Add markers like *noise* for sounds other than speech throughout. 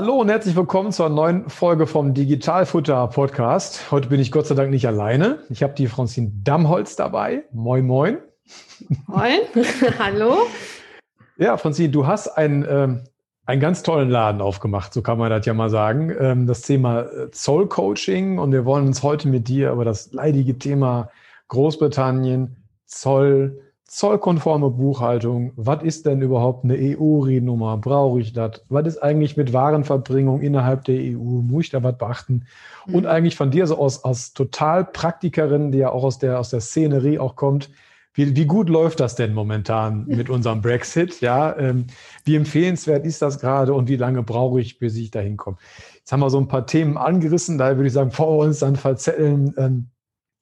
Hallo und herzlich willkommen zur neuen Folge vom Digitalfutter Podcast. Heute bin ich Gott sei Dank nicht alleine. Ich habe die Franzin Dammholz dabei. Moin, moin. Moin, *laughs* hallo. Ja, Franzin, du hast ein, ähm, einen ganz tollen Laden aufgemacht, so kann man das ja mal sagen. Ähm, das Thema äh, Zollcoaching und wir wollen uns heute mit dir über das leidige Thema Großbritannien, Zoll, zollkonforme Buchhaltung. Was ist denn überhaupt eine EU-Riennummer? Brauche ich das? Was ist eigentlich mit Warenverbringung innerhalb der EU? Muss ich da was beachten? Mhm. Und eigentlich von dir so aus, aus total Praktikerin, die ja auch aus der, aus der Szenerie auch kommt. Wie, wie gut läuft das denn momentan mit unserem Brexit? Ja, ähm, wie empfehlenswert ist das gerade und wie lange brauche ich, bis ich da hinkomme? Jetzt haben wir so ein paar Themen angerissen, daher würde ich sagen, vor uns dann verzetteln. Ähm,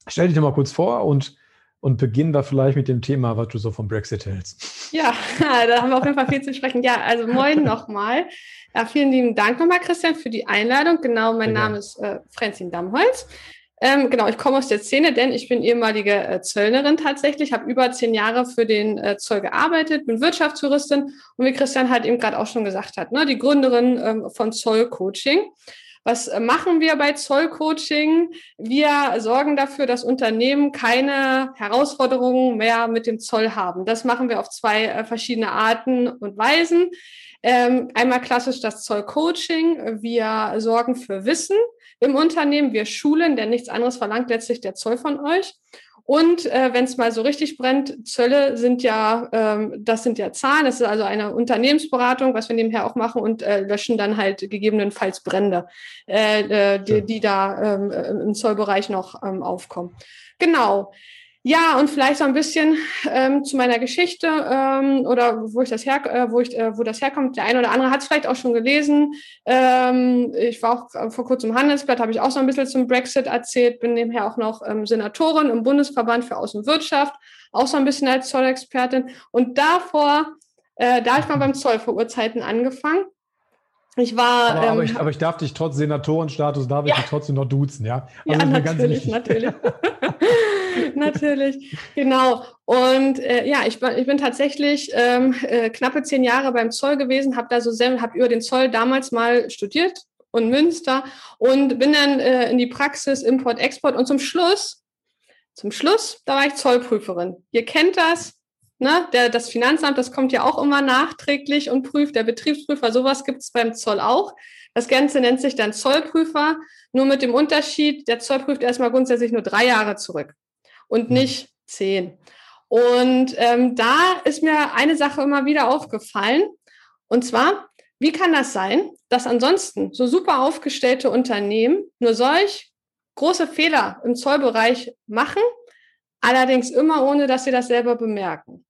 stell dich doch mal kurz vor und und beginnen wir vielleicht mit dem Thema, was du so vom Brexit hältst. Ja, *laughs* da haben wir auf jeden Fall viel zu sprechen. Ja, also moin nochmal. Ja, vielen lieben Dank nochmal, Christian, für die Einladung. Genau, mein Sehr Name ist äh, Frenzin Dammholz. Ähm, genau, ich komme aus der Szene, denn ich bin ehemalige äh, Zöllnerin tatsächlich, habe über zehn Jahre für den äh, Zoll gearbeitet, bin Wirtschaftstouristin und wie Christian halt eben gerade auch schon gesagt hat, ne, die Gründerin ähm, von Zoll Coaching. Was äh, machen wir bei Zollcoaching? Wir sorgen dafür, dass Unternehmen keine Herausforderungen mehr mit dem Zoll haben. Das machen wir auf zwei äh, verschiedene Arten und Weisen. Ähm, einmal klassisch das Zollcoaching. Wir sorgen für Wissen im Unternehmen. Wir schulen, denn nichts anderes verlangt letztlich der Zoll von euch. Und äh, wenn es mal so richtig brennt, Zölle sind ja, ähm, das sind ja Zahlen, das ist also eine Unternehmensberatung, was wir nebenher auch machen und äh, löschen dann halt gegebenenfalls Brände, äh, äh die, die da ähm, im Zollbereich noch ähm, aufkommen. Genau. Ja, und vielleicht so ein bisschen ähm, zu meiner Geschichte ähm, oder wo ich das her, äh, wo ich, äh, wo das herkommt. Der eine oder andere hat es vielleicht auch schon gelesen. Ähm, ich war auch vor kurzem Handelsblatt, habe ich auch so ein bisschen zum Brexit erzählt. Bin nebenher auch noch ähm, Senatorin im Bundesverband für Außenwirtschaft, auch so ein bisschen als Zollexpertin. Und davor, äh, da habe ich mal beim Zoll vor Urzeiten angefangen. Ich war. Aber, ähm, aber, ich, aber, ich, darf dich trotz Senatorenstatus, darf ich ja. dich trotzdem noch duzen, ja? Also ja, natürlich, natürlich. *laughs* *laughs* Natürlich, genau. Und äh, ja, ich, ich bin tatsächlich ähm, äh, knappe zehn Jahre beim Zoll gewesen, habe da so habe über den Zoll damals mal studiert und Münster und bin dann äh, in die Praxis Import Export und zum Schluss zum Schluss da war ich Zollprüferin. Ihr kennt das, ne? Der, das Finanzamt, das kommt ja auch immer nachträglich und prüft. Der Betriebsprüfer, sowas gibt es beim Zoll auch. Das Ganze nennt sich dann Zollprüfer, nur mit dem Unterschied, der Zoll prüft erstmal grundsätzlich nur drei Jahre zurück und mhm. nicht zehn. Und ähm, da ist mir eine Sache immer wieder aufgefallen. Und zwar, wie kann das sein, dass ansonsten so super aufgestellte Unternehmen nur solch große Fehler im Zollbereich machen, allerdings immer ohne, dass sie das selber bemerken?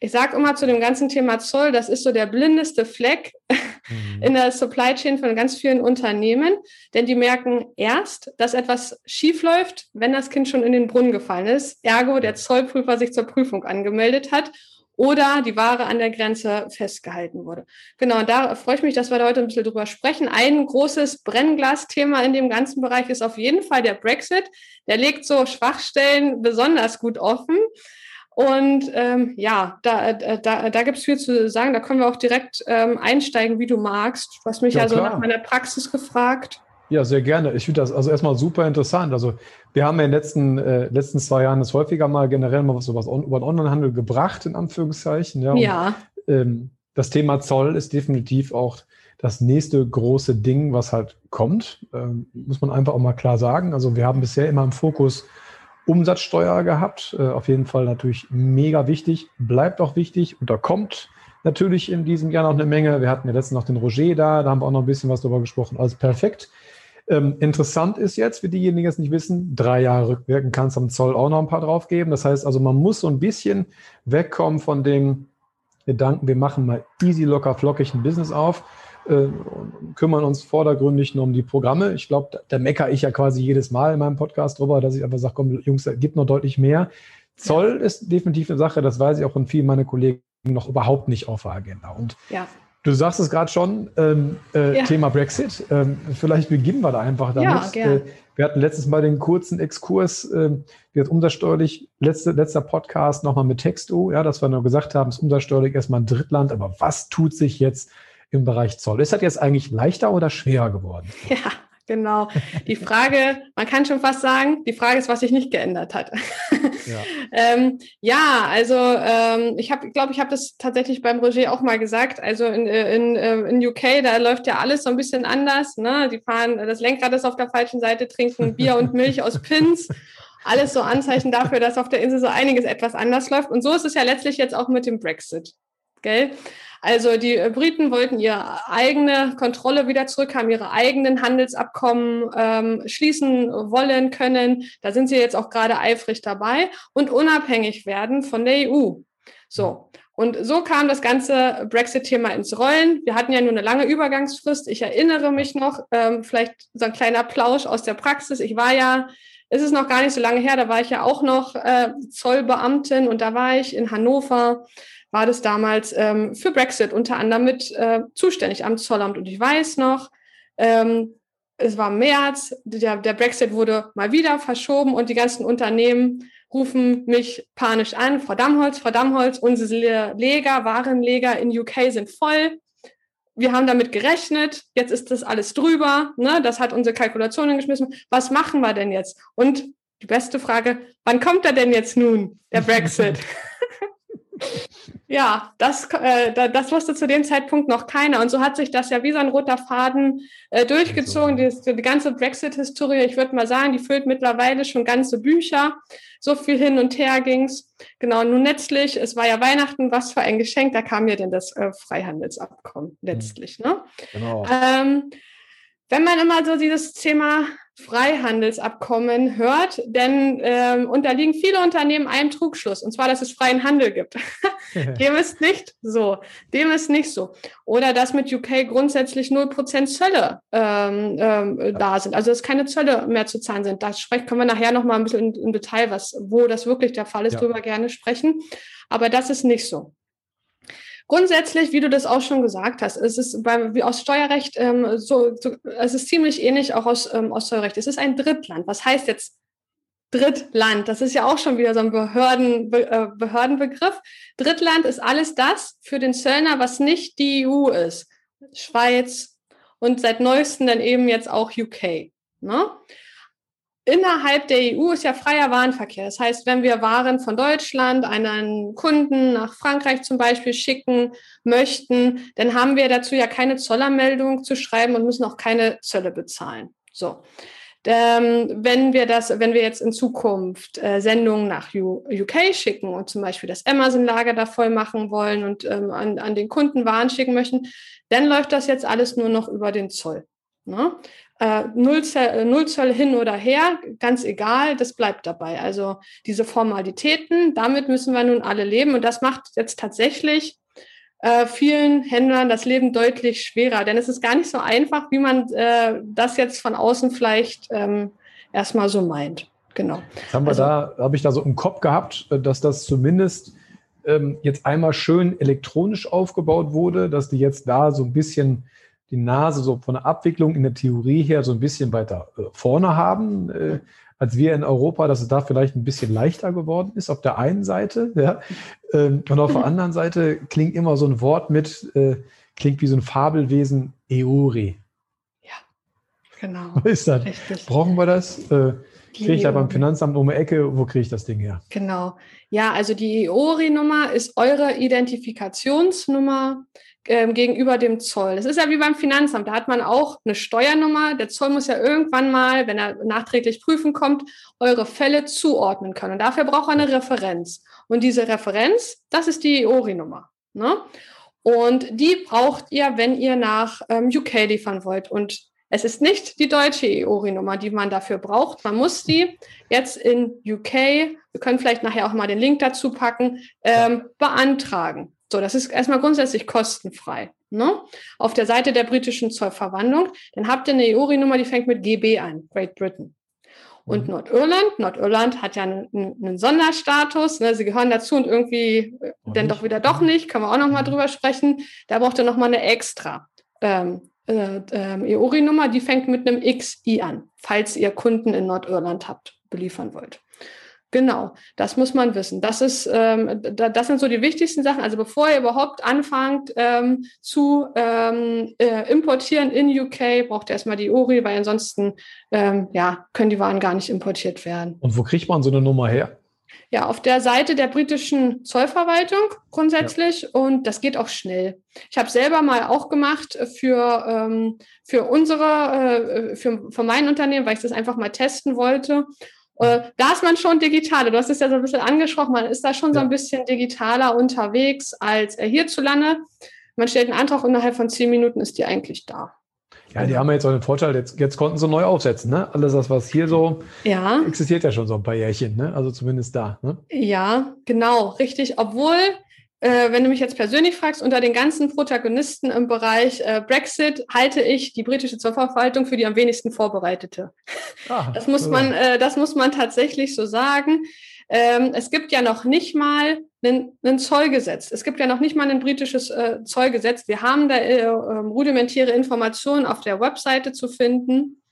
Ich sage immer zu dem ganzen Thema Zoll, das ist so der blindeste Fleck mhm. in der Supply Chain von ganz vielen Unternehmen, denn die merken erst, dass etwas schief läuft, wenn das Kind schon in den Brunnen gefallen ist, ergo der Zollprüfer sich zur Prüfung angemeldet hat oder die Ware an der Grenze festgehalten wurde. Genau, da freue ich mich, dass wir da heute ein bisschen drüber sprechen. Ein großes Brennglasthema in dem ganzen Bereich ist auf jeden Fall der Brexit. Der legt so Schwachstellen besonders gut offen. Und ähm, ja, da, äh, da, da gibt es viel zu sagen. Da können wir auch direkt ähm, einsteigen, wie du magst. Du hast mich ja, also nach meiner Praxis gefragt. Ja, sehr gerne. Ich finde das also erstmal super interessant. Also wir haben ja in den letzten, äh, letzten zwei Jahren das häufiger mal generell mal was, was on, über den Onlinehandel gebracht, in Anführungszeichen. Ja. ja. Und, ähm, das Thema Zoll ist definitiv auch das nächste große Ding, was halt kommt. Ähm, muss man einfach auch mal klar sagen. Also wir haben bisher immer im Fokus Umsatzsteuer gehabt. Äh, auf jeden Fall natürlich mega wichtig, bleibt auch wichtig und da kommt natürlich in diesem Jahr noch eine Menge. Wir hatten ja letztens noch den Roger da, da haben wir auch noch ein bisschen was darüber gesprochen. Alles perfekt. Ähm, interessant ist jetzt, für diejenigen, die es nicht wissen, drei Jahre rückwirken kann es am Zoll auch noch ein paar draufgeben. Das heißt also, man muss so ein bisschen wegkommen von dem Gedanken, wir machen mal easy, locker, flockig ein Business auf äh, kümmern uns vordergründig nur um die Programme. Ich glaube, da, da meckere ich ja quasi jedes Mal in meinem Podcast drüber, dass ich einfach sage, komm, Jungs, gibt noch deutlich mehr. Zoll ja. ist definitiv eine Sache, das weiß ich auch von vielen meiner Kollegen noch überhaupt nicht auf der Agenda. Und ja. du sagst es gerade schon, ähm, äh, ja. Thema Brexit. Ähm, vielleicht beginnen wir da einfach damit. Äh, wir hatten letztes Mal den kurzen Exkurs, äh, wird umsatzsteuerlich, letzte, letzter Podcast nochmal mit Texto, ja, dass wir nur gesagt haben, es ist umsatzsteuerlich erstmal ein Drittland, aber was tut sich jetzt im Bereich Zoll? Ist das jetzt eigentlich leichter oder schwerer geworden? *laughs* Ja, Genau. Die Frage, man kann schon fast sagen, die Frage ist, was sich nicht geändert hat. *laughs* Ja, *laughs* ähm, ja also ähm, ich habe, glaube ich, habe das tatsächlich beim Roger auch mal gesagt. Also in, äh, in, äh, in UK, da läuft ja alles so ein bisschen anders. Ne? Die fahren, das Lenkrad ist auf der falschen Seite, trinken Bier und Milch aus Pins. Alles so Anzeichen dafür, dass auf der Insel so einiges etwas anders läuft. Und so ist es ja letztlich jetzt auch mit dem Brexit. Gell? Also die äh, Briten wollten ihre eigene Kontrolle wieder zurückhaben, ihre eigenen Handelsabkommen ähm, schließen wollen können. Da sind sie jetzt auch gerade eifrig dabei und unabhängig werden von der EU. So. Und so kam das ganze Brexit-Thema ins Rollen. Wir hatten ja nur eine lange Übergangsfrist. Ich erinnere mich noch, ähm, vielleicht so ein kleiner Plausch aus der Praxis. Ich war ja, ist es noch gar nicht so lange her, da war ich ja auch noch äh, Zollbeamtin und da war ich in Hannover war das damals ähm, für Brexit unter anderem mit äh, zuständig am Zollamt. Und ich weiß noch, ähm, es war März, der, der Brexit wurde mal wieder verschoben und die ganzen Unternehmen rufen mich panisch an. Frau Dammholz, Frau Dammholz, unsere Leger, Warenleger in UK sind voll. Wir haben damit gerechnet, jetzt ist das alles drüber, ne? das hat unsere Kalkulationen geschmissen. Was machen wir denn jetzt? Und die beste Frage, wann kommt er denn jetzt nun, der *laughs* Brexit? Ja, das, äh, das wusste zu dem Zeitpunkt noch keiner. Und so hat sich das ja wie so ein roter Faden äh, durchgezogen. Die, die ganze Brexit-Historie, ich würde mal sagen, die füllt mittlerweile schon ganze Bücher. So viel hin und her ging's. Genau, nun letztlich, es war ja Weihnachten, was für ein Geschenk, da kam ja denn das äh, Freihandelsabkommen letztlich. Ne? Genau. Ähm, wenn man immer so dieses Thema Freihandelsabkommen hört, denn ähm, unterliegen viele Unternehmen einem Trugschluss, und zwar, dass es freien Handel gibt. *laughs* Dem ist nicht so. Dem ist nicht so. Oder dass mit UK grundsätzlich 0% Zölle ähm, ähm, da sind, also dass keine Zölle mehr zu zahlen sind. Da sprechen können wir nachher nochmal ein bisschen im Detail, was, wo das wirklich der Fall ist, ja. drüber gerne sprechen. Aber das ist nicht so. Grundsätzlich, wie du das auch schon gesagt hast, es ist beim, wie aus Steuerrecht ähm, so, so, es ist ziemlich ähnlich auch aus, ähm, aus Steuerrecht. Es ist ein Drittland. Was heißt jetzt Drittland? Das ist ja auch schon wieder so ein Behörden, Be, äh, Behördenbegriff. Drittland ist alles das für den Zöllner, was nicht die EU ist. Schweiz und seit neuestem dann eben jetzt auch UK. Ne? Innerhalb der EU ist ja freier Warenverkehr. Das heißt, wenn wir Waren von Deutschland einen Kunden nach Frankreich zum Beispiel schicken möchten, dann haben wir dazu ja keine Zollermeldung zu schreiben und müssen auch keine Zölle bezahlen. So. Ähm, wenn wir das, wenn wir jetzt in Zukunft äh, Sendungen nach UK schicken und zum Beispiel das Amazon-Lager da voll machen wollen und ähm, an, an den Kunden Waren schicken möchten, dann läuft das jetzt alles nur noch über den Zoll. Ne? Äh, Null, Zoll, Null Zoll hin oder her, ganz egal, das bleibt dabei. Also diese Formalitäten, damit müssen wir nun alle leben. Und das macht jetzt tatsächlich äh, vielen Händlern das Leben deutlich schwerer. Denn es ist gar nicht so einfach, wie man äh, das jetzt von außen vielleicht ähm, erstmal so meint. Genau. Jetzt haben wir also, da, habe ich da so im Kopf gehabt, dass das zumindest ähm, jetzt einmal schön elektronisch aufgebaut wurde, dass die jetzt da so ein bisschen die Nase so von der Abwicklung in der Theorie her so ein bisschen weiter äh, vorne haben, äh, als wir in Europa, dass es da vielleicht ein bisschen leichter geworden ist auf der einen Seite. *laughs* Ja. Ähm, und auf der *laughs* anderen Seite klingt immer so ein Wort mit, äh, klingt wie so ein Fabelwesen, Eori. Ja, genau. Was ist das? Richtig. Brauchen wir das? Äh, kriege ich da beim Finanzamt um die Ecke, wo kriege ich das Ding her? Genau. Ja, also die EORI-Nummer ist eure Identifikationsnummer ähm, gegenüber dem Zoll. Das ist ja wie beim Finanzamt. Da hat man auch eine Steuernummer. Der Zoll muss ja irgendwann mal, wenn er nachträglich prüfen kommt, eure Fälle zuordnen können. Und dafür braucht er eine Referenz. Und diese Referenz, das ist die EORI-Nummer. Ne? Und die braucht ihr, wenn ihr nach ähm, UK liefern wollt. Und es ist nicht die deutsche EORI-Nummer, die man dafür braucht. Man muss die jetzt in UK, wir können vielleicht nachher auch mal den Link dazu packen, ähm, beantragen. So, das ist erstmal grundsätzlich kostenfrei. Ne? Auf der Seite der britischen Zollverwandlung, dann habt ihr eine EURI-Nummer, die fängt mit GB an, Great Britain. Und mhm. Nordirland, Nordirland hat ja einen, einen Sonderstatus, ne? sie gehören dazu und irgendwie äh, dann doch wieder doch nicht, können wir auch nochmal mhm. drüber sprechen. Da braucht ihr nochmal eine extra ähm, äh, äh, EURI-Nummer, die fängt mit einem XI an, falls ihr Kunden in Nordirland habt, beliefern wollt. Genau, das muss man wissen. Das ist, ähm, da, das sind so die wichtigsten Sachen. Also bevor ihr überhaupt anfangt ähm, zu ähm, äh, importieren in UK, braucht ihr erstmal die ORI, weil ansonsten ähm, ja, können die Waren gar nicht importiert werden. Und wo kriegt man so eine Nummer her? Ja, auf der Seite der britischen Zollverwaltung grundsätzlich ja. und das geht auch schnell. Ich habe selber mal auch gemacht für, ähm, für unsere, äh, für, für mein Unternehmen, weil ich das einfach mal testen wollte. Äh, da ist man schon digitaler. Du hast es ja so ein bisschen angesprochen, man ist da schon ja. so ein bisschen digitaler unterwegs als äh, hierzulande. Man stellt einen Antrag und innerhalb von zehn Minuten ist die eigentlich da. Ja, die haben ja jetzt auch den Vorteil, jetzt, jetzt konnten sie neu aufsetzen. Ne? Alles das, was hier so ja. existiert ja schon so ein paar Jährchen, ne? also zumindest da. Ne? Ja, genau, richtig. Obwohl äh, wenn du mich jetzt persönlich fragst, unter den ganzen Protagonisten im Bereich äh, Brexit halte ich die britische Zollverwaltung für die am wenigsten vorbereitete. Ah, das, muss man, äh, das muss man tatsächlich so sagen. Ähm, es gibt ja noch nicht mal ein Zollgesetz. Es gibt ja noch nicht mal ein britisches äh, Zollgesetz. Wir haben da äh, ähm, rudimentäre Informationen auf der Webseite zu finden.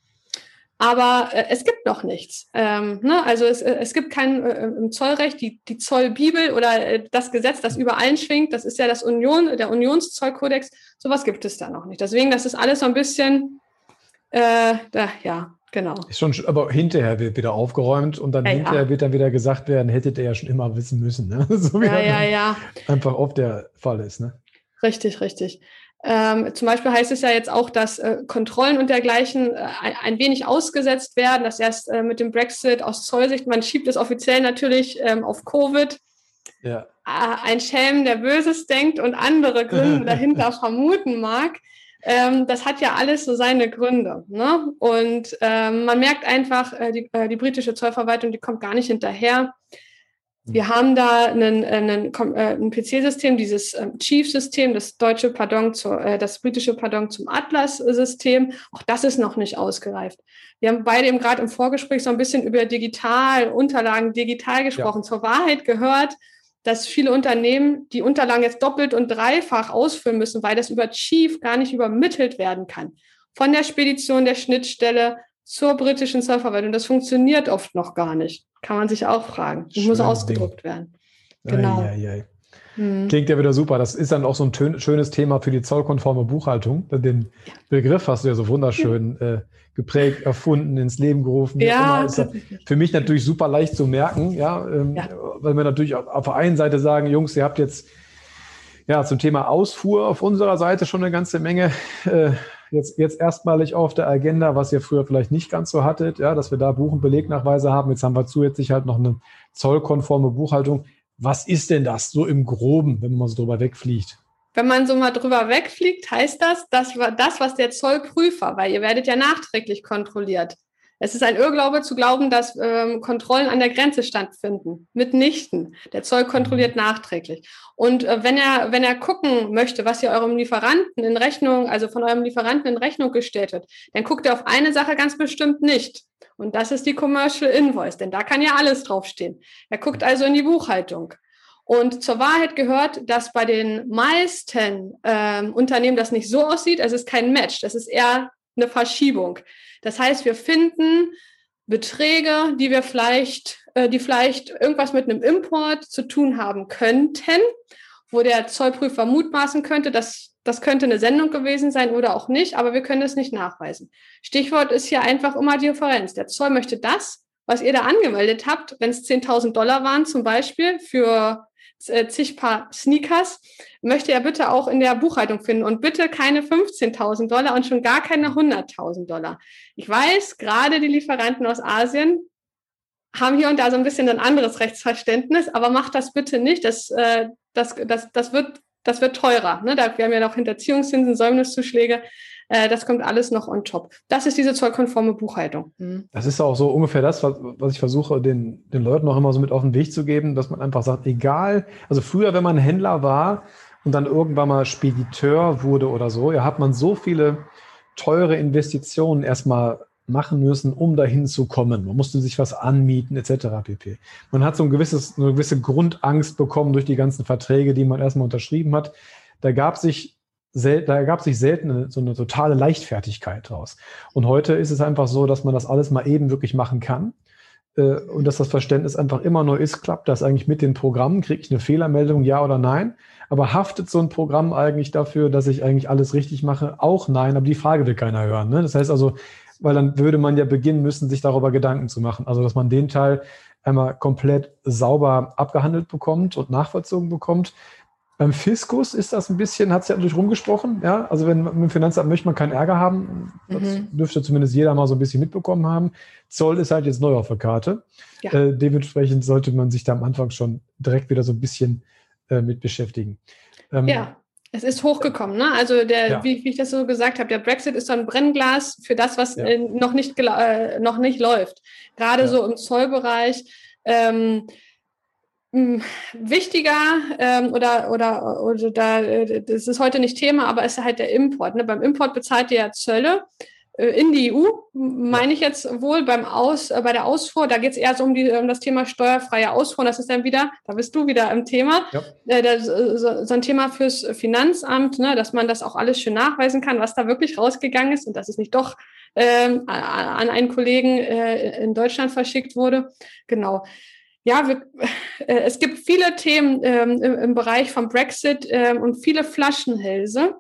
Aber äh, es gibt noch nichts. Ähm, ne? Also es, äh, es gibt kein äh, im Zollrecht die, die Zollbibel oder äh, das Gesetz, das über allen schwingt. Das ist ja das Union, der Unionszollkodex. Sowas gibt es da noch nicht. Deswegen, das ist alles so ein bisschen, äh, da, ja, genau. Ist schon, aber hinterher wird wieder aufgeräumt und dann ja, hinterher ja. wird dann wieder gesagt werden, hättet ihr ja schon immer wissen müssen. Ne? *laughs* so wie ja, ja, ja. einfach oft der Fall ist. Ne? Richtig, richtig. Ähm, zum Beispiel heißt es ja jetzt auch, dass äh, Kontrollen und dergleichen äh, ein, wenig ausgesetzt werden, dass erst äh, mit dem Brexit aus Zollsicht, man schiebt es offiziell natürlich ähm, auf Covid. Ja. Äh, ein Schelm, der Böses denkt und andere Gründe *laughs* dahinter vermuten mag. Ähm, das hat ja alles so seine Gründe. Ne? Und ähm, man merkt einfach, äh, die, äh, die britische Zollverwaltung, die kommt gar nicht hinterher wir haben da einen, einen, äh, ein PC-System, dieses ähm, Chief-System, das deutsche Pardon, zu, äh, das britische Pardon zum Atlas-System. Auch das ist noch nicht ausgereift. Wir haben beide eben gerade im Vorgespräch so ein bisschen über digital, Unterlagen digital gesprochen. Ja. Zur Wahrheit gehört, dass viele Unternehmen die Unterlagen jetzt doppelt und dreifach ausfüllen müssen, weil das über Chief gar nicht übermittelt werden kann. Von der Spedition der Schnittstelle zur britischen Zollverwaltung. Das funktioniert oft noch gar nicht. Kann man sich auch fragen. Das muss ausgedruckt Ding. werden. Genau. Ei, ei, ei. Hm. Klingt ja wieder super. Das ist dann auch so ein schönes Thema für die zollkonforme Buchhaltung. Den ja. Begriff hast du ja so wunderschön äh, geprägt, erfunden, ins Leben gerufen. Ja, ist für mich natürlich super leicht zu merken, ja, ähm, ja. weil wir natürlich auf, auf der einen Seite sagen, Jungs, ihr habt jetzt ja zum Thema Ausfuhr auf unserer Seite schon eine ganze Menge äh, jetzt, jetzt erstmalig auf der Agenda, was ihr früher vielleicht nicht ganz so hattet, ja, dass wir da Buch- und Belegnachweise haben. Jetzt haben wir zusätzlich halt noch eine zollkonforme Buchhaltung. Was ist denn das so im Groben, wenn man so drüber wegfliegt? Wenn man so mal drüber wegfliegt, heißt das, dass das, was der Zollprüfer, weil ihr werdet ja nachträglich kontrolliert, es ist ein Irrglaube zu glauben, dass ähm, Kontrollen an der Grenze stattfinden. Mitnichten. Der Zoll kontrolliert mhm. nachträglich. Und äh, wenn er, wenn er gucken möchte, was ihr eurem Lieferanten in Rechnung, also von eurem Lieferanten in Rechnung gestellt wird, dann guckt er auf eine Sache ganz bestimmt nicht. Und das ist die Commercial Invoice, denn da kann ja alles draufstehen. Er guckt also in die Buchhaltung. Und zur Wahrheit gehört, dass bei den meisten ähm, Unternehmen das nicht so aussieht. Es ist kein Match. Das ist eher eine Verschiebung. Das heißt, wir finden Beträge, die wir vielleicht, äh, die vielleicht irgendwas mit einem Import zu tun haben könnten, wo der Zollprüfer mutmaßen könnte, dass das könnte eine Sendung gewesen sein oder auch nicht, aber wir können es nicht nachweisen. Stichwort ist hier einfach immer die Differenz. Der Zoll möchte das, was ihr da angemeldet habt, wenn es 10.000 Dollar waren zum Beispiel für zig Paar Sneakers, möchte er bitte auch in der Buchhaltung finden und bitte keine 15.000 Dollar und schon gar keine 100.000 Dollar. Ich weiß, gerade die Lieferanten aus Asien haben hier und da so ein bisschen ein anderes Rechtsverständnis, aber macht das bitte nicht. Das, äh, das, das, das, wird, das wird teurer. Ne? Da, wir haben ja noch Hinterziehungszinsen, Säumniszuschläge. Äh, das kommt alles noch on top. Das ist diese zollkonforme Buchhaltung. Mhm. Das ist auch so ungefähr das, was, was ich versuche, den, den Leuten auch immer so mit auf den Weg zu geben, dass man einfach sagt, egal, also früher, wenn man Händler war, und dann irgendwann mal Spediteur wurde oder so, ja, hat man so viele teure Investitionen erstmal machen müssen, um dahin zu kommen. Man musste sich was anmieten, etc. pp. Man hat so ein gewisses, eine gewisse Grundangst bekommen durch die ganzen Verträge, die man erstmal unterschrieben hat. Da gab sich da gab sich selten so eine totale Leichtfertigkeit draus. Und heute ist es einfach so, dass man das alles mal eben wirklich machen kann. Äh, und dass das Verständnis einfach immer neu ist, klappt das eigentlich mit den Programmen? Kriege ich eine Fehlermeldung, ja oder nein? Aber haftet so ein Programm eigentlich dafür, dass ich eigentlich alles richtig mache? Auch nein, aber die Frage will keiner hören. Ne? Das heißt also, weil dann würde man ja beginnen müssen, sich darüber Gedanken zu machen. Also, dass man den Teil einmal komplett sauber abgehandelt bekommt und nachvollzogen bekommt. Beim Fiskus ist das ein bisschen, hat es ja natürlich rumgesprochen, ja. Also wenn mit dem Finanzamt möchte man keinen Ärger haben, das mhm. dürfte zumindest jeder mal so ein bisschen mitbekommen haben. Zoll ist halt jetzt neu auf der Karte. Ja. Äh, dementsprechend sollte man sich da am Anfang schon direkt wieder so ein bisschen äh, mit beschäftigen. Ähm, ja. Es ist hochgekommen, ne? Also der, ja. wie, wie, ich das so gesagt habe, der Brexit ist so ein Brennglas für das, was ja. noch, nicht, äh, noch nicht läuft. Gerade so im Zollbereich. Ähm, wichtiger ähm, oder, oder, oder da, äh, das ist heute nicht Thema, aber es ist halt der Import. Ne? Beim Import bezahlt ihr ja Zölle äh, in die EU, meine ich jetzt wohl beim Aus, äh, bei der Ausfuhr, da geht es eher so um, die, um das Thema steuerfreie Ausfuhr. Das ist dann wieder, da bist du wieder im Thema, ja. äh, das, so, so, ein Thema fürs Finanzamt, ne, dass man das auch alles schön nachweisen kann, was da wirklich rausgegangen ist und dass es nicht doch ähm, an einen Kollegen äh, in Deutschland verschickt wurde. Genau. Ja, wir, äh, es gibt viele Themen ähm, im, im, Bereich vom Brexit ähm, und viele Flaschenhälse.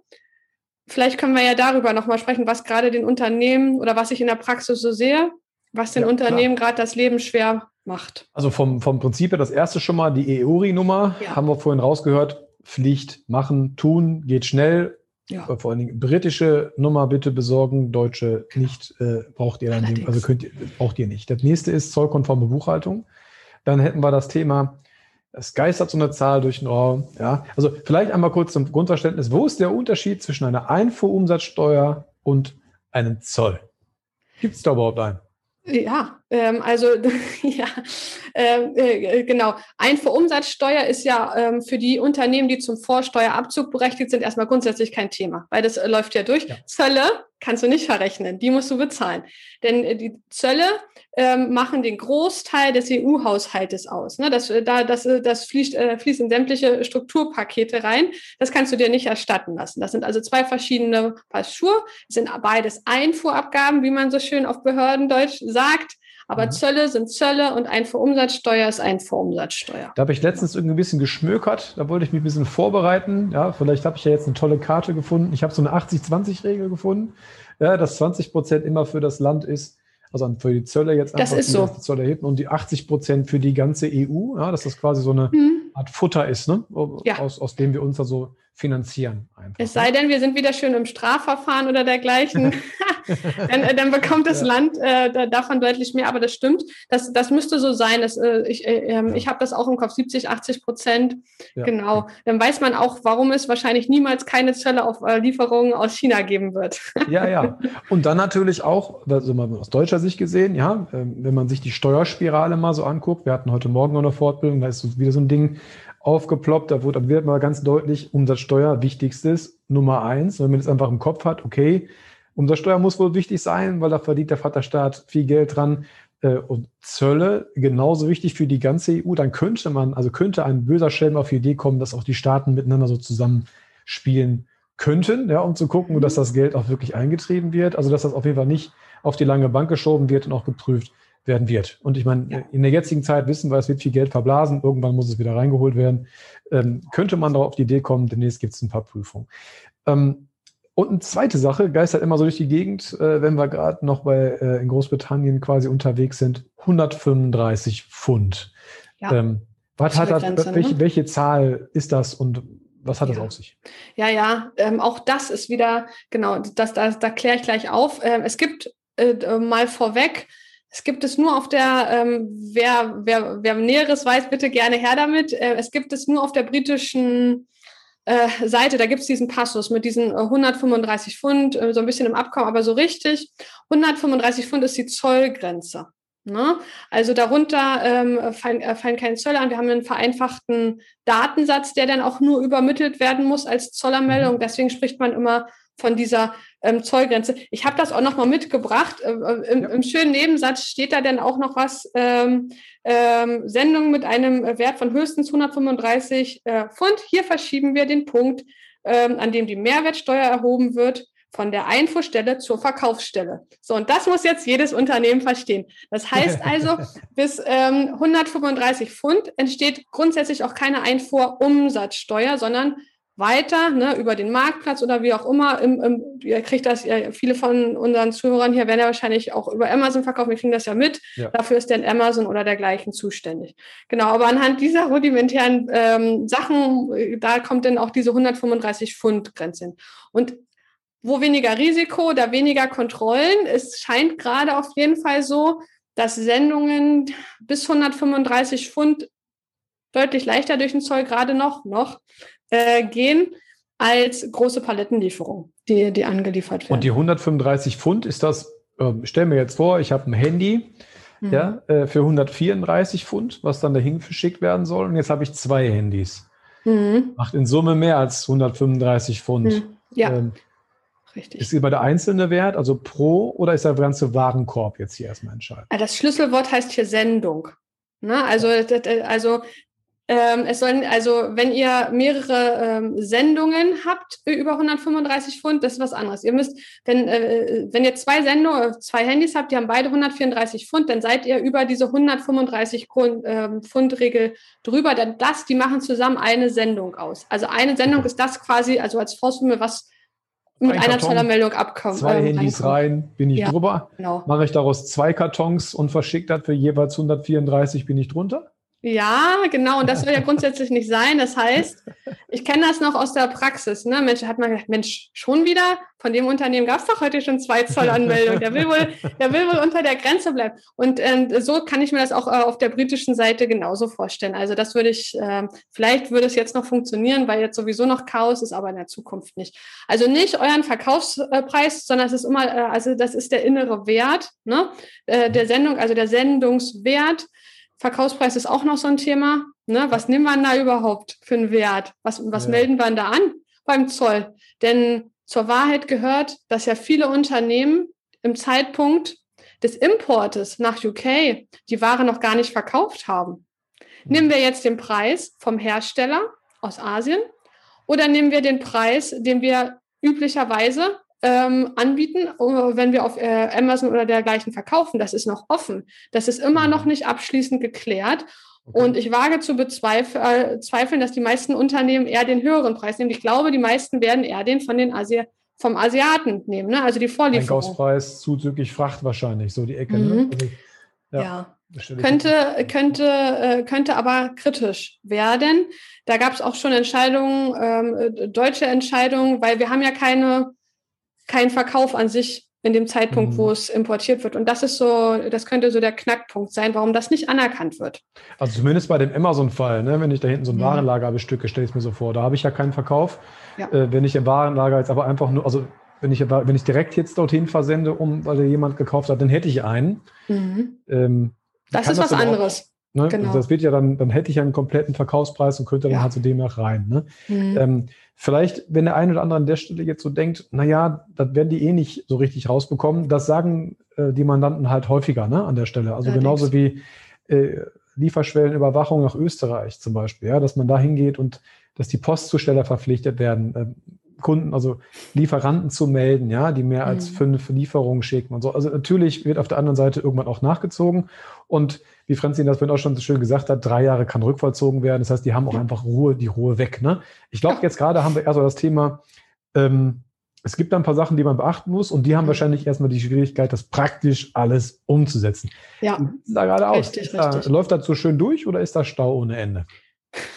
Vielleicht können wir ja darüber nochmal sprechen, was gerade den Unternehmen oder was ich in der Praxis so sehe, was den ja, Unternehmen gerade das Leben schwer macht. Also vom, vom Prinzip her das erste schon mal, die EURI-Nummer, ja. haben wir vorhin rausgehört, Pflicht, machen, tun, geht schnell. Ja. Vor allen Dingen britische Nummer bitte besorgen, deutsche nicht, äh, braucht ihr dann, also könnt ihr, braucht ihr nicht. Das nächste ist zollkonforme Buchhaltung. Dann hätten wir das Thema es geistert so eine Zahl durch den Raum. Ja, also vielleicht einmal kurz zum Grundverständnis. Wo ist der Unterschied zwischen einer Einfuhrumsatzsteuer und einem Zoll? Gibt es da überhaupt einen? Ja, ähm, also *laughs* ja, ähm, äh, genau. Einfuhrumsatzsteuer ist ja ähm, für die Unternehmen, die zum Vorsteuerabzug berechtigt sind, erstmal grundsätzlich kein Thema, weil das äh, läuft ja durch. Ja. Zölle kannst du nicht verrechnen, die musst du bezahlen. Denn äh, die Zölle ähm, machen den Großteil des EU-Haushaltes aus. Ne? Das, äh, da, das, das fließt, äh, fließt in sämtliche Strukturpakete rein. Das kannst du dir nicht erstatten lassen. Das sind also zwei verschiedene Paar Schuhe. Das sind beides Einfuhrabgaben, wie man so schön auf Behördendeutsch sagt. Aber mhm. Zölle sind Zölle und Einfuhrumsatzsteuer ist Einfuhrumsatzsteuer. Da habe ich letztens irgendwie ein bisschen geschmökert. Da wollte ich mich ein bisschen vorbereiten. Ja, vielleicht habe ich ja jetzt eine tolle Karte gefunden. Ich habe so eine 80-20-Regel gefunden, ja, dass 20 Prozent immer für das Land ist, also für die Zölle jetzt einfach, das ist so. die Zölle erheben und die 80 Prozent für die ganze EU, ja, dass das quasi so eine mhm. Art Futter ist, ne? Aus, aus dem wir uns also finanzieren. Einfach. Es sei denn, wir sind wieder schön im Strafverfahren oder dergleichen. *laughs* *laughs* dann, äh, dann, bekommt das ja. Land äh, davon deutlich mehr. Aber das stimmt, das, das müsste so sein. Das, äh, ich äh, ähm, ja. ich habe das auch im Kopf, 70, 80 Prozent. Ja. Genau. Dann weiß man auch, warum es wahrscheinlich niemals keine Zölle auf äh, Lieferungen aus China geben wird. *laughs* ja, ja. Und dann natürlich auch, also mal aus deutscher Sicht gesehen, ja, ähm, wenn man sich die Steuerspirale mal so anguckt, wir hatten heute Morgen noch eine Fortbildung, da ist wieder so ein Ding, aufgeploppt. Da wird, wird mal ganz deutlich, Umsatzsteuer wichtigstes, Nummer eins. Wenn man das einfach im Kopf hat, okay, Umsatzsteuer muss wohl wichtig sein, weil da verdient der Vaterstaat viel Geld dran. Äh, und Zölle genauso wichtig für die ganze EU. Dann könnte man, also könnte ein böser Schelm auf die Idee kommen, dass auch die Staaten miteinander so zusammenspielen könnten, ja, um zu gucken, dass das Geld auch wirklich eingetrieben wird. Also dass das auf jeden Fall nicht auf die lange Bank geschoben wird und auch geprüft werden wird. Und ich meine, ja. in der jetzigen Zeit wissen wir, es wird viel Geld verblasen, irgendwann muss es wieder reingeholt werden. Ähm, könnte man darauf auf die Idee kommen, demnächst gibt es ein paar Prüfungen. Ähm, und eine zweite Sache, geistert immer so durch die Gegend, äh, wenn wir gerade noch bei äh, in Großbritannien quasi unterwegs sind, 135 Pfund. Ja. Ähm, was hat das, Grenze, welche, ne? welche Zahl ist das und was hat ja. das auf sich? Ja, ja, ähm, auch das ist wieder, genau, das, das, da kläre ich gleich auf. Ähm, es gibt äh, mal vorweg es gibt es nur auf der, ähm, wer, wer, wer Näheres weiß, bitte gerne her damit. Äh, es gibt es nur auf der britischen äh, Seite, da gibt es diesen Passus mit diesen 135 äh, Pfund, äh, so ein bisschen im Abkommen, aber so richtig. 135 Pfund ist die Zollgrenze. Ne? Also darunter ähm, fallen, äh, fallen keine Zölle an. Wir haben einen vereinfachten Datensatz, der dann auch nur übermittelt werden muss als Zollermeldung. Mhm. Deswegen spricht man immer von dieser ähm, Zollgrenze. Ich habe das auch noch mal mitgebracht. Äh, äh, im, ja. Im, schönen Nebensatz steht da dann auch noch was. Ähm, ähm, Sendung mit einem Wert von höchstens 135 äh, Pfund. Hier verschieben wir den Punkt, ähm, an dem die Mehrwertsteuer erhoben wird von der Einfuhrstelle zur Verkaufsstelle. So, und das muss jetzt jedes Unternehmen verstehen. Das heißt *laughs* also, bis ähm, 135 Pfund entsteht grundsätzlich auch keine Einfuhrumsatzsteuer, sondern weiter ne, über den Marktplatz oder wie auch immer. Im, im, ihr kriegt das, ja, viele von unseren Zuhörern hier werden ja wahrscheinlich auch über Amazon verkaufen. Wir kriegen das ja mit. Ja. Dafür ist dann Amazon oder dergleichen zuständig. Genau, aber anhand dieser rudimentären ähm, Sachen, da kommt dann auch diese 135 Pfund Grenze hin. Und wo weniger Risiko, da weniger Kontrollen. Es scheint gerade auf jeden Fall so, dass Sendungen bis 135 Pfund deutlich leichter durch den Zoll gerade noch, noch äh, gehen als große Palettenlieferungen, die, die angeliefert werden. Und die 135 Pfund ist das, äh, stell mir jetzt vor, ich habe ein Handy mhm. ja, äh, für 134 Pfund, was dann dahin verschickt werden soll. Und jetzt habe ich zwei Handys. Mhm. Macht in Summe mehr als 135 Pfund. Mhm. Ja. Ähm, Richtig. Ist immer der einzelne Wert, also pro, oder ist der ganze Warenkorb jetzt hier erstmal entscheidend? Ah, das Schlüsselwort heißt hier Sendung. Ne? Also, also ähm, es sollen, also wenn ihr mehrere ähm, Sendungen habt über 135 Pfund, das ist was anderes. Ihr müsst, wenn, äh, wenn ihr zwei Sendungen, zwei Handys habt, die haben beide 134 Pfund, dann seid ihr über diese 135 ähm, Pfund Regel drüber. Denn das, die machen zusammen eine Sendung aus. Also eine Sendung ist das quasi, also als Vorsumme, was mit Ein einer Zollermeldung abkommen. Zwei ähm, Handys ankommen. rein, bin ich ja, drüber. Genau. Mache ich daraus zwei Kartons und verschicke das für jeweils 134, bin ich drunter? Ja, genau. Und das soll ja *laughs* grundsätzlich nicht sein. Das heißt, ich kenne das noch aus der Praxis. Ne? Mensch, hat man gedacht, Mensch, schon wieder? Von dem Unternehmen gab es doch heute schon zwei Zollanmeldungen. Der will wohl, der will wohl unter der Grenze bleiben. Und ähm, so kann ich mir das auch äh, auf der britischen Seite genauso vorstellen. Also das würde ich, äh, vielleicht würde es jetzt noch funktionieren, weil jetzt sowieso noch Chaos ist, aber in der Zukunft nicht. Also nicht euren Verkaufspreis, sondern es ist immer, äh, also das ist der innere Wert ne? äh, der Sendung, also der Sendungswert Verkaufspreis ist auch noch so ein Thema. Ne? Was nimmt man da überhaupt für einen Wert? Was, was ja. melden wir da an beim Zoll? Denn zur Wahrheit gehört, dass ja viele Unternehmen im Zeitpunkt des Importes nach UK die Ware noch gar nicht verkauft haben. Nehmen wir jetzt den Preis vom Hersteller aus Asien oder nehmen wir den Preis, den wir üblicherweise ähm, anbieten, äh, wenn wir auf äh, Amazon oder dergleichen verkaufen. Das ist noch offen. Das ist immer noch mhm. nicht abschließend geklärt. Okay. Und ich wage zu bezweifeln, dass die meisten Unternehmen eher den höheren Preis nehmen. Ich glaube, die meisten werden eher den von den Asi vom Asiaten nehmen, ne? also die Vorlieferung. Einkaufspreis zuzüglich Fracht wahrscheinlich, so die Ecke. Ne? Mhm. Ne? Also, ja. ja. Könnte, könnte, äh, könnte aber kritisch werden. Da gab es auch schon Entscheidungen, ähm, deutsche Entscheidungen, weil wir haben ja keine kein Verkauf an sich in dem Zeitpunkt, mhm. wo es importiert wird. Und das ist so, das könnte so der Knackpunkt sein, warum das nicht anerkannt wird. Also zumindest bei dem Amazon-Fall, ne, wenn ich da hinten so ein mhm. Warenlager bestücke, stelle ich es mir so vor, da habe ich ja keinen Verkauf. Ja. Äh, wenn ich im Warenlager jetzt aber einfach nur, also wenn ich, wenn ich direkt jetzt dorthin versende, um, weil jemand gekauft hat, dann hätte ich einen. Mhm. Ähm, das ist das was anderes. Ne? Genau. Also das wird ja dann, dann hätte ich ja einen kompletten Verkaufspreis und könnte dann ja. halt zu dem auch rein. Ne? Mhm. Ähm, vielleicht, wenn der eine oder andere an der Stelle jetzt so denkt, naja, das werden die eh nicht so richtig rausbekommen, das sagen äh, die Mandanten halt häufiger ne, an der Stelle. Also ja, genauso wie äh, Lieferschwellenüberwachung nach Österreich zum Beispiel, ja, dass man da hingeht und dass die Postzusteller verpflichtet werden, äh, Kunden, also Lieferanten zu melden, ja, die mehr als mhm. fünf Lieferungen schicken und so. Also natürlich wird auf der anderen Seite irgendwann auch nachgezogen. Und wie Franzin das vorhin auch schon so schön gesagt hat, drei Jahre kann rückvollzogen werden. Das heißt, die haben auch einfach Ruhe, die Ruhe weg. Ne? Ich glaube, jetzt gerade haben wir eher so das Thema, ähm, es gibt da ein paar Sachen, die man beachten muss und die haben mhm. wahrscheinlich erstmal die Schwierigkeit, das praktisch alles umzusetzen. Ja. Da gerade aus. Richtig, da, richtig. Läuft das so schön durch oder ist da Stau ohne Ende?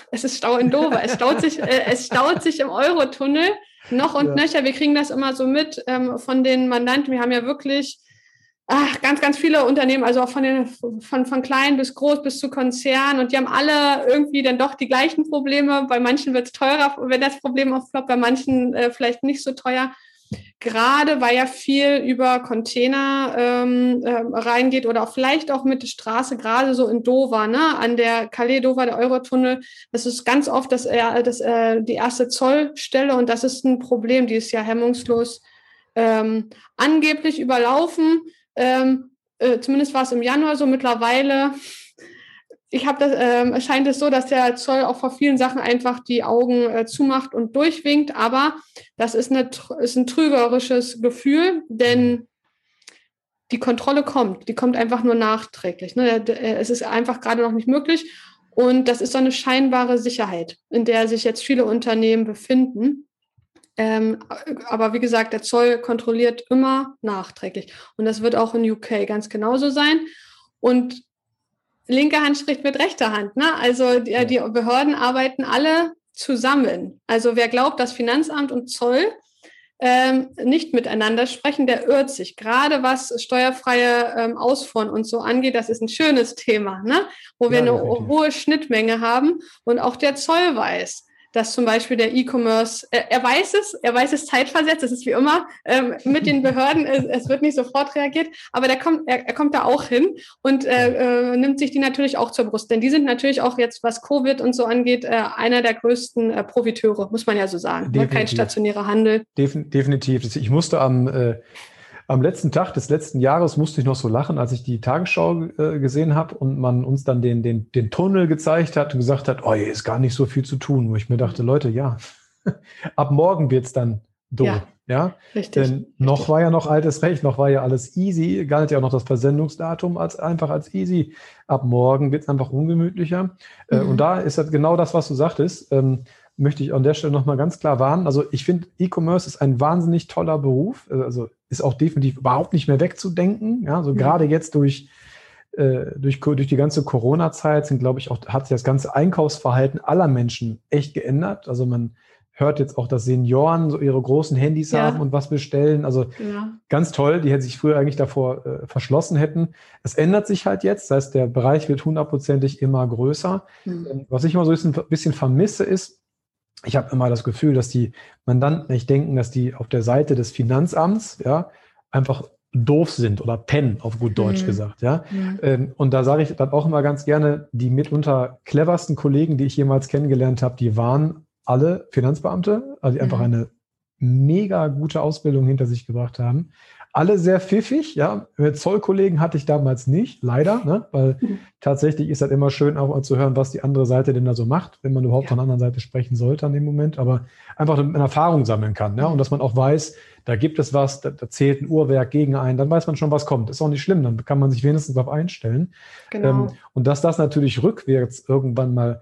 Es ist Stau in Dover. es staut sich, äh, es staut sich im Eurotunnel noch und ja. nöcher. Wir kriegen das immer so mit ähm, von den Mandanten. Wir haben ja wirklich ach, ganz, ganz viele Unternehmen, also auch von, den, von, von klein bis groß bis zu Konzern und die haben alle irgendwie dann doch die gleichen Probleme. Bei manchen wird es teurer, wenn das Problem aufploppt, bei manchen äh, vielleicht nicht so teuer. Gerade weil ja viel über Container ähm, äh, reingeht oder auch vielleicht auch mit der Straße, gerade so in Dover, ne, an der Calais-Dover, der Eurotunnel, das ist ganz oft das, äh, das, äh, die erste Zollstelle und das ist ein Problem, die ist ja hemmungslos ähm, angeblich überlaufen. Ähm, äh, zumindest war es im Januar so, mittlerweile ich habe das, ähm, scheint es so, dass der Zoll auch vor vielen Sachen einfach die Augen äh, zumacht und durchwinkt, aber das ist, eine, ist ein trügerisches Gefühl, denn die Kontrolle kommt, die kommt einfach nur nachträglich. Ne? Es ist einfach gerade noch nicht möglich und das ist so eine scheinbare Sicherheit, in der sich jetzt viele Unternehmen befinden. Ähm, aber wie gesagt, der Zoll kontrolliert immer nachträglich und das wird auch in UK ganz genauso sein. Und linke Hand spricht mit rechter Hand. Ne? Also die, die Behörden arbeiten alle zusammen. Also wer glaubt, dass Finanzamt und Zoll ähm, nicht miteinander sprechen, der irrt sich. Gerade was steuerfreie ähm, Ausfuhren und so angeht, das ist ein schönes Thema, ne? wo wir ja, eine hohe Schnittmenge haben und auch der Zoll weiß, dass zum Beispiel der E-Commerce, er, er, weiß es, er weiß es zeitversetzt, das ist wie immer ähm, mit den Behörden, es, es, wird nicht sofort reagiert, aber der kommt, er, er kommt da auch hin und äh, äh, nimmt sich die natürlich auch zur Brust, denn die sind natürlich auch jetzt, was Covid und so angeht, äh, einer der größten äh, Profiteure, muss man ja so sagen. Ne? Kein stationärer Handel. Definitiv. Ich musste am äh, am letzten Tag des letzten Jahres musste ich noch so lachen, als ich die Tagesschau äh, gesehen habe und man uns dann den, den, den Tunnel gezeigt hat und gesagt hat, oh, hier ist gar nicht so viel zu tun. Wo ich mir dachte, Leute, ja, *laughs* ab morgen wird's dann doof. Ja, ja? Richtig, Denn noch richtig. war ja noch altes Recht, noch war ja alles easy, galt ja auch noch das Versendungsdatum als einfach als easy. Ab morgen wird's einfach ungemütlicher. Äh, mhm. und da ist halt genau das, was du sagtest. Ähm, möchte ich an der Stelle nochmal ganz klar warnen. Also ich finde, E-Commerce ist ein wahnsinnig toller Beruf. Äh, also ist auch definitiv überhaupt nicht mehr wegzudenken. Ja, so ja. gerade jetzt durch, äh, durch, durch die ganze Corona-Zeit sind, glaube ich, auch, hat sich das ganze Einkaufsverhalten aller Menschen echt geändert. Also man hört jetzt auch, dass Senioren so ihre großen Handys ja. haben und was bestellen. Also ja. ganz toll, die hätten sich früher eigentlich davor äh, verschlossen hätten. Es ändert sich halt jetzt. Das heißt, der Bereich wird hundertprozentig immer größer. Mhm. Was ich immer so ein bisschen vermisse, ist, ich habe immer das Gefühl, dass die Mandanten nicht denken, dass die auf der Seite des Finanzamts ja einfach doof sind oder pennen, auf gut Deutsch mhm. gesagt. Ja? Mhm. und da sage ich dann auch immer ganz gerne, die mitunter cleversten Kollegen, die ich jemals kennengelernt habe, die waren alle Finanzbeamte, also die mhm. einfach eine mega gute Ausbildung hinter sich gebracht haben alle sehr pfiffig, ja. Zollkollegen hatte ich damals nicht, leider, ne? weil mhm. tatsächlich ist das immer schön, auch mal zu hören, was die andere Seite denn da so macht, wenn man überhaupt ja. von der anderen Seite sprechen sollte an dem Moment, aber einfach eine Erfahrung sammeln kann, ja, und dass man auch weiß, da gibt es was, da, da zählt ein Uhrwerk gegen einen, dann weiß man schon, was kommt. Ist auch nicht schlimm, dann kann man sich wenigstens darauf einstellen. Genau. Ähm, und dass das natürlich rückwärts irgendwann mal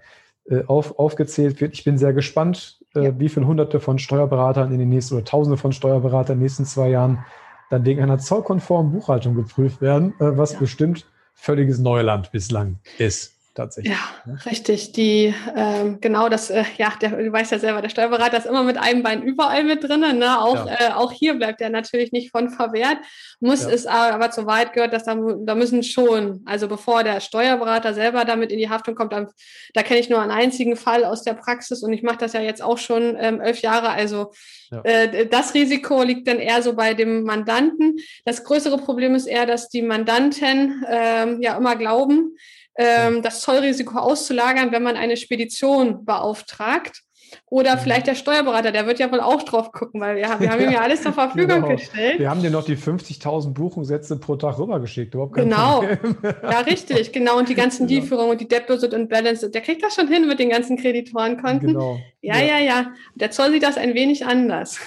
äh, auf, aufgezählt wird. Ich bin sehr gespannt, äh, ja. wie viele Hunderte von Steuerberatern in den nächsten oder Tausende von Steuerberatern in den nächsten zwei Jahren dann wegen einer zollkonformen Buchhaltung geprüft werden, äh, was ja. bestimmt völliges Neuland bislang ist tatsächlich. Ja, ne? richtig. Die, ähm, genau das, äh, ja, der, du weißt ja selber, der Steuerberater ist immer mit einem Bein überall mit drin. Ne? Auch, ja. äh, auch hier bleibt er natürlich nicht von verwehrt. Muss ja. es aber, aber zur Wahrheit gehört, dass da, da müssen schon, also bevor der Steuerberater selber damit in die Haftung kommt, da, da kenne ich nur einen einzigen Fall aus der Praxis und ich mache das ja jetzt auch schon ähm, elf Jahre. Also ja. äh, das Risiko liegt dann eher so bei dem Mandanten. Das größere Problem ist eher, dass die Mandanten ähm, ja immer glauben, ähm, das Zollrisiko auszulagern, wenn man eine Spedition beauftragt. Oder mhm. vielleicht der Steuerberater, der wird ja wohl auch drauf gucken, weil wir, wir haben *laughs* ihm ja alles zur Verfügung genau. gestellt. Wir haben dir noch die 50.000 Buchungssätze pro Tag rübergeschickt. Überhaupt kein genau, Problem. *laughs* ja richtig, genau. Und die ganzen genau. Lieferungen und die Deposit und Balance, der kriegt das schon hin mit den ganzen Kreditorenkonten. Genau. Ja, ja, ja, ja. Der Zoll sieht das ein wenig anders.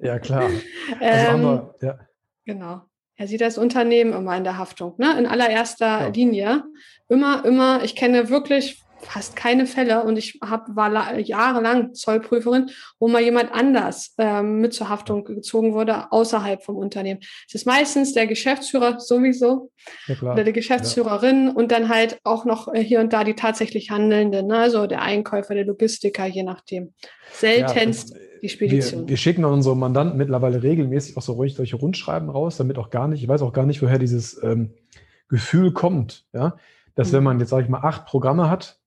Ja, klar. *laughs* Also ähm, wir, ja. Genau. Er sieht das Unternehmen immer in der Haftung, ne? in allererster ja. Linie. Immer, immer, ich kenne wirklich fast keine Fälle und ich hab, war jahrelang Zollprüferin, wo mal jemand anders ähm, mit zur Haftung gezogen wurde, außerhalb vom Unternehmen. Es ist meistens der Geschäftsführer sowieso ja, oder die Geschäftsführerin ja. und dann halt auch noch äh, hier und da die tatsächlich Handelnden, ne? also der Einkäufer, der Logistiker, je nachdem. Seltenst. Ja, die Spedition. Wir, wir schicken unsere Mandanten mittlerweile regelmäßig auch so ruhig solche Rundschreiben raus, damit auch gar nicht, ich weiß auch gar nicht, woher dieses ähm, Gefühl kommt, ja, dass mhm. wenn man jetzt, sage ich mal, acht Programme hat,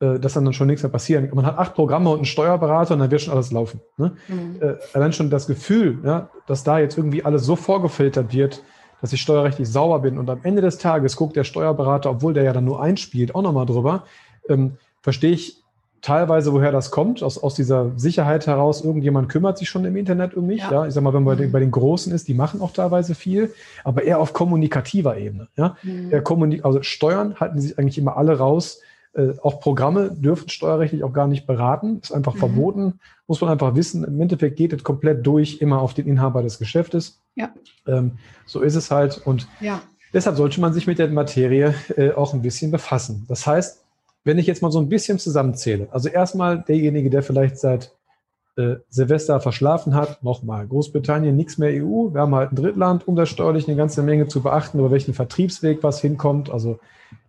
äh, dass dann schon nichts mehr passieren. Man hat acht Programme und einen Steuerberater und dann wird schon alles laufen. Ne? Mhm. Äh, allein schon das Gefühl, ja, dass da jetzt irgendwie alles so vorgefiltert wird, dass ich steuerrechtlich sauber bin und am Ende des Tages guckt der Steuerberater, obwohl der ja dann nur einspielt, auch nochmal drüber, ähm, verstehe ich teilweise, woher das kommt, aus, aus dieser Sicherheit heraus, irgendjemand kümmert sich schon im Internet um mich. Ja. ja ich sag mal, wenn man mhm. bei den Großen ist, die machen auch teilweise viel, aber eher auf kommunikativer Ebene. Ja? Mhm. also Steuern halten sich eigentlich immer alle raus. Äh, auch Programme dürfen steuerrechtlich auch gar nicht beraten. Ist einfach mhm. verboten. Muss man einfach wissen. Im Endeffekt geht es komplett durch, immer auf den Inhaber des Geschäftes. Ja. Ähm, so ist es halt. Und ja. deshalb sollte man sich mit der Materie äh, auch ein bisschen befassen. Das heißt, wenn ich jetzt mal so ein bisschen zusammenzähle, also erstmal derjenige, der vielleicht seit äh, Silvester verschlafen hat, nochmal, Großbritannien, nichts mehr EU, wir haben halt ein Drittland, umsatzsteuerlich eine ganze Menge zu beachten, über welchen Vertriebsweg was hinkommt, also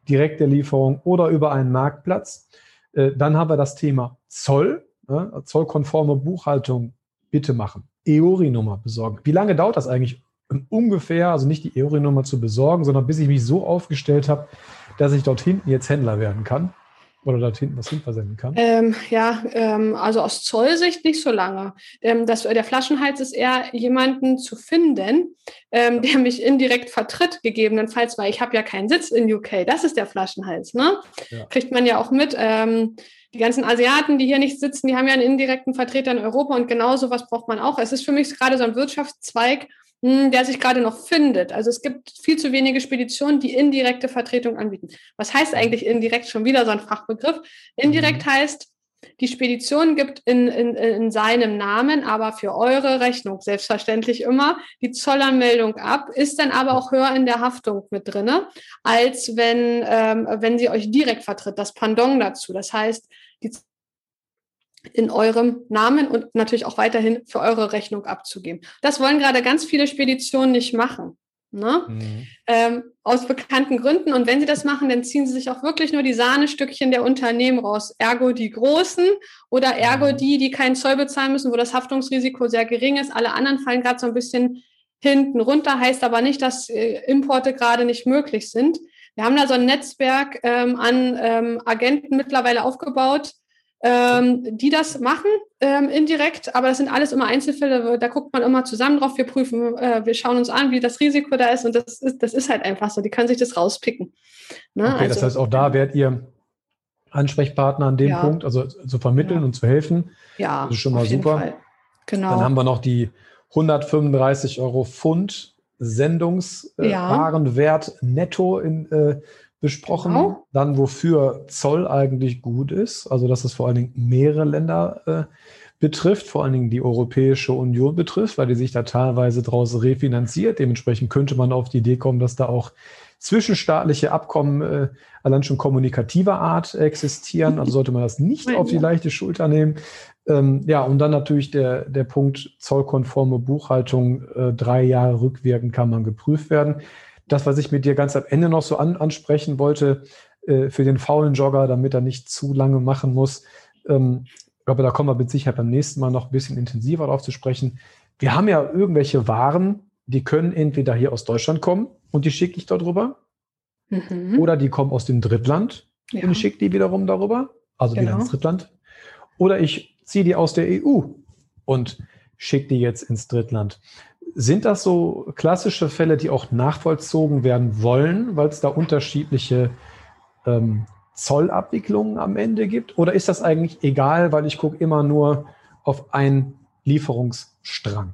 direkte Lieferung oder über einen Marktplatz. Äh, dann haben wir das Thema Zoll, äh, zollkonforme Buchhaltung bitte machen, EORI-Nummer besorgen. Wie lange dauert das eigentlich ungefähr, also nicht die EORI-Nummer zu besorgen, sondern bis ich mich so aufgestellt habe, dass ich dort hinten jetzt Händler werden kann? Oder dort hinten was hinversenden kann? Ähm, ja, ähm, also aus Zollsicht nicht so lange. Ähm, das, der Flaschenhals ist eher jemanden zu finden, ähm, *laughs* der mich indirekt vertritt, gegebenenfalls, weil ich habe ja keinen Sitz in UK. Das ist der Flaschenhals. Ne? Ja. Kriegt man ja auch mit. Ähm, die ganzen Asiaten, die hier nicht sitzen, die haben ja einen indirekten Vertreter in Europa und genau sowas braucht man auch. Es ist für mich gerade so ein Wirtschaftszweig, der sich gerade noch findet. Also es gibt viel zu wenige Speditionen, die indirekte Vertretung anbieten. Was heißt eigentlich indirekt? Schon wieder so ein Fachbegriff. Indirekt mhm. heißt, die Spedition gibt in, in, in seinem Namen, aber für eure Rechnung selbstverständlich immer die Zollanmeldung ab, ist dann aber auch höher in der Haftung mit drinne, als wenn, ähm, wenn sie euch direkt vertritt, das Pendant dazu. Das heißt, die in eurem Namen und natürlich auch weiterhin für eure Rechnung abzugeben. Das wollen gerade ganz viele Speditionen nicht machen. Ne? Mhm. Ähm, aus bekannten Gründen. Und wenn sie das machen, dann ziehen sie sich auch wirklich nur die Sahnestückchen der Unternehmen raus. Ergo die Großen oder ergo mhm. die, die keinen Zoll bezahlen müssen, wo das Haftungsrisiko sehr gering ist. Alle anderen fallen gerade so ein bisschen hinten runter, heißt aber nicht, dass äh, Importe gerade nicht möglich sind. Wir haben da so ein Netzwerk ähm, an ähm, Agenten mittlerweile aufgebaut, ähm, die das machen, ähm, indirekt, aber das sind alles immer Einzelfälle, da guckt man immer zusammen drauf, wir prüfen, äh, wir schauen uns an, wie das Risiko da ist und das ist, das ist halt einfach so, die können sich das rauspicken. Ne? Okay, also, das heißt, auch da werdet ihr Ansprechpartner an dem ja. Punkt, also zu vermitteln ja. und zu helfen. Ja, das ist schon mal super. Fall. Genau. Dann haben wir noch die 135 Euro Pfund Sendungswarenwert äh, ja. netto in äh, besprochen. Genau. Dann, wofür Zoll eigentlich gut ist, also dass es vor allen Dingen mehrere Länder äh, betrifft, vor allen Dingen die Europäische Union betrifft, weil die sich da teilweise draus refinanziert. Dementsprechend könnte man auf die Idee kommen, dass da auch zwischenstaatliche Abkommen äh, allein schon kommunikativer Art existieren. Also sollte man das nicht *laughs* auf die leichte Schulter nehmen. Ähm, ja, und dann natürlich der, der Punkt zollkonforme Buchhaltung. Äh, drei Jahre rückwirkend kann man geprüft werden das, was ich mit dir ganz am Ende noch so an, ansprechen wollte, äh, für den faulen Jogger, damit er nicht zu lange machen muss. Ähm, aber da kommen wir mit Sicherheit beim nächsten Mal noch ein bisschen intensiver darauf zu sprechen. Wir haben ja irgendwelche Waren, die können entweder hier aus Deutschland kommen und die schicke ich dort rüber. Mhm. Oder die kommen aus dem Drittland ja. und ich schicke die wiederum darüber. Also genau. wieder ins Drittland. Oder ich ziehe die aus der EU und schicke die jetzt ins Drittland. Sind das so klassische Fälle, die auch nachvollzogen werden wollen, weil es da unterschiedliche ähm, Zollabwicklungen am Ende gibt? Oder ist das eigentlich egal, weil ich gucke immer nur auf einen Lieferungsstrang?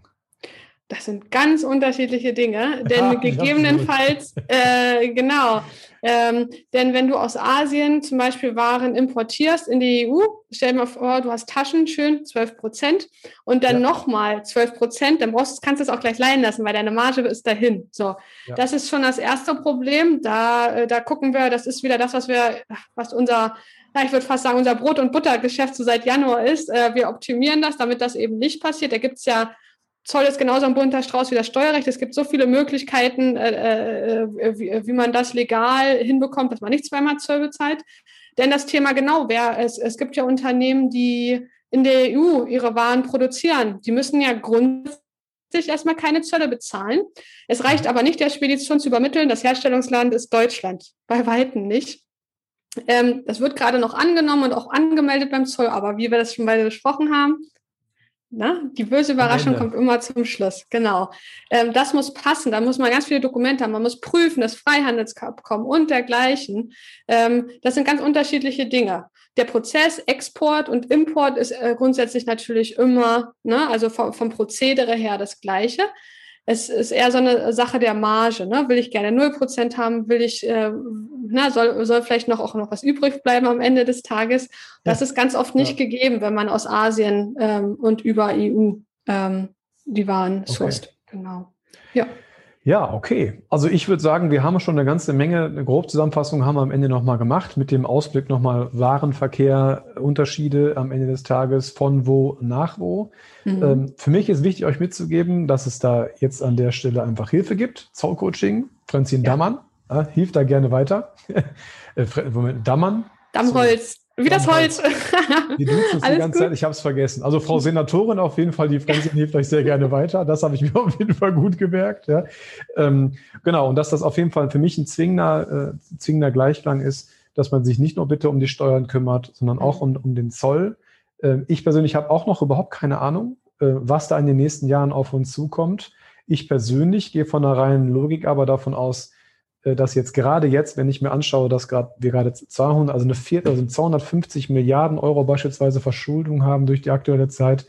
Das sind ganz unterschiedliche Dinge, denn ja, gegebenenfalls, äh, genau, ähm, denn wenn du aus Asien zum Beispiel Waren importierst in die EU, stell dir mal vor, du hast Taschen, schön 12 Prozent und dann ja. nochmal 12 Prozent, dann brauchst, kannst du es auch gleich leihen lassen, weil deine Marge ist dahin. So, ja. das ist schon das erste Problem. Da, äh, da gucken wir, das ist wieder das, was wir, was unser ja, ich würde fast sagen, unser Brot- und Buttergeschäft so seit Januar ist. Äh, wir optimieren das, damit das eben nicht passiert. Da gibt es ja Zoll ist genauso ein bunter Strauß wie das Steuerrecht. Es gibt so viele Möglichkeiten, äh, äh, wie, wie, man das legal hinbekommt, dass man nicht zweimal Zoll bezahlt. Denn das Thema genau, wer, es, es gibt ja Unternehmen, die in der EU ihre Waren produzieren. Die müssen ja grundsätzlich erstmal keine Zölle bezahlen. Es reicht aber nicht, der Spedition zu übermitteln, das Herstellungsland ist Deutschland. Bei Weitem nicht. Ähm, das wird gerade noch angenommen und auch angemeldet beim Zoll, aber wie wir das schon beide besprochen haben, na, die böse Überraschung kommt immer zum Schluss. Genau. Ähm, das muss passen. Da muss man ganz viele Dokumente haben. Man muss prüfen, das Freihandelsabkommen und dergleichen. Ähm, das sind ganz unterschiedliche Dinge. Der Prozess Export und Import ist äh, grundsätzlich natürlich immer, ne, also vom, vom Prozedere her das Gleiche es ist eher so eine Sache der Marge. Ne? Will ich gerne 0% haben? Will ich, äh, na, soll, soll vielleicht noch auch noch was übrig bleiben am Ende des Tages? Das ja. ist ganz oft nicht ja. gegeben, wenn man aus Asien ähm, und über EU ähm, die Waren okay. sourced. Genau. Ja. Ja, okay. Also ich würde sagen, wir haben schon eine ganze Menge, eine Grobzusammenfassung haben wir am Ende nochmal gemacht, mit dem Ausblick nochmal Warenverkehr, Unterschiede am Ende des Tages von wo nach wo. Mhm. Ähm, für mich ist wichtig, euch mitzugeben, dass es da jetzt an der Stelle einfach Hilfe gibt. Zollcoaching, Franzin ja. Dammann, äh, hilft da gerne weiter. *laughs* äh, Dammann. Dammholz. Wie das Holz. *laughs* Die duzen die ganze gut? Zeit, ich habe es vergessen. Also Frau Senatorin auf jeden Fall, die Franzin *laughs* hilft euch sehr gerne weiter. Das habe ich mir *laughs* auf jeden Fall gut gemerkt. Ja. Ähm, genau, und dass das auf jeden Fall für mich ein zwingender, äh, zwingender Gleichklang ist, dass man sich nicht nur bitte um die Steuern kümmert, sondern auch um, um den Zoll. Äh, ich persönlich habe auch noch überhaupt keine Ahnung, äh, was da in den nächsten Jahren auf uns zukommt. Ich persönlich gehe von der reinen Logik aber davon aus, dass jetzt gerade jetzt, wenn ich mir anschaue, dass gerade wir gerade 200, also eine vier, also 250 Milliarden Euro beispielsweise Verschuldung haben durch die aktuelle Zeit,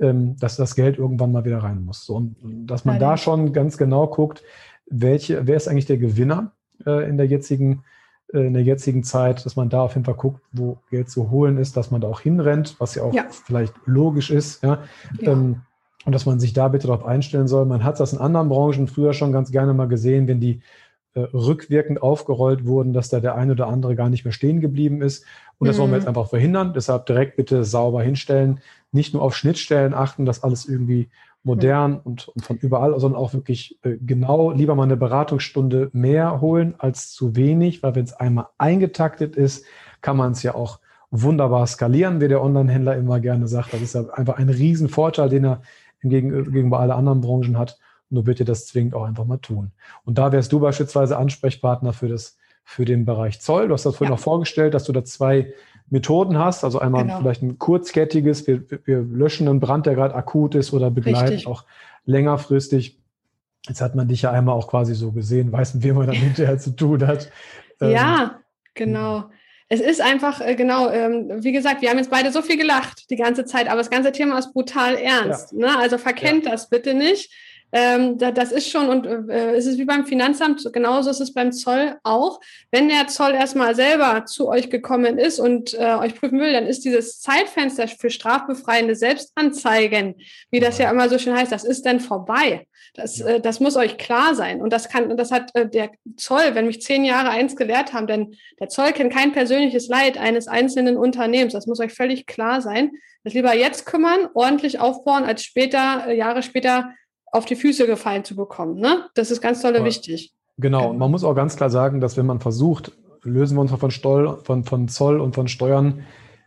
ähm, dass das Geld irgendwann mal wieder rein muss. So, und dass man da schon ganz genau guckt, welche, wer ist eigentlich der Gewinner äh, in der jetzigen äh, in der jetzigen Zeit, dass man da auf jeden Fall guckt, wo Geld zu holen ist, dass man da auch hinrennt, was ja auch ja. vielleicht logisch ist, ja. ja. Ähm, und dass man sich da bitte darauf einstellen soll. Man hat das in anderen Branchen früher schon ganz gerne mal gesehen, wenn die äh, rückwirkend aufgerollt wurden, dass da der eine oder andere gar nicht mehr stehen geblieben ist. Und das wollen wir mhm. jetzt einfach verhindern. Deshalb direkt bitte sauber hinstellen. Nicht nur auf Schnittstellen achten, dass alles irgendwie modern mhm. und, und, von überall, sondern auch wirklich äh, genau lieber mal eine Beratungsstunde mehr holen als zu wenig, weil wenn es einmal eingetaktet ist, kann man es ja auch wunderbar skalieren, wie der Online-Händler immer gerne sagt. Das ist ja einfach ein Riesenvorteil, den er gegenüber alle anderen Branchen hat. Nur bitte das zwingend auch einfach mal tun. Und da wärst du beispielsweise Ansprechpartner für das, für den Bereich Zoll. Du hast das vorhin ja. noch vorgestellt, dass du da zwei Methoden hast. Also einmal genau. vielleicht ein kurzkettiges, wir, wir löschen einen Brand, der gerade akut ist oder begleiten Richtig. auch längerfristig. Jetzt hat man dich ja einmal auch quasi so gesehen, weiß, mit wem man dann *laughs* hinterher zu tun hat. Ja, ähm, genau. Es ist einfach, äh, genau, ähm, wie gesagt, wir haben jetzt beide so viel gelacht die ganze Zeit, aber das ganze Thema ist brutal ernst. Ja. Ne? Also verkennt ja. das bitte nicht. Ähm, da, das ist schon, und äh, es ist wie beim Finanzamt, genauso ist es beim Zoll auch. Wenn der Zoll erstmal selber zu euch gekommen ist und äh, euch prüfen will, dann ist dieses Zeitfenster für strafbefreiende Selbstanzeigen, wie das ja immer so schön heißt, das ist dann vorbei. Das, äh, das muss euch klar sein. Und das kann, das hat äh, der Zoll, wenn mich zehn Jahre eins gelehrt haben, denn der Zoll kennt kein persönliches Leid eines einzelnen Unternehmens. Das muss euch völlig klar sein. Das lieber jetzt kümmern, ordentlich aufbauen, als später, äh, Jahre später auf die Füße gefallen zu bekommen. Ne? Das ist ganz toll wichtig. Genau, und man muss auch ganz klar sagen, dass wenn man versucht, lösen wir uns von, Stoll, von, von Zoll und von Steuern,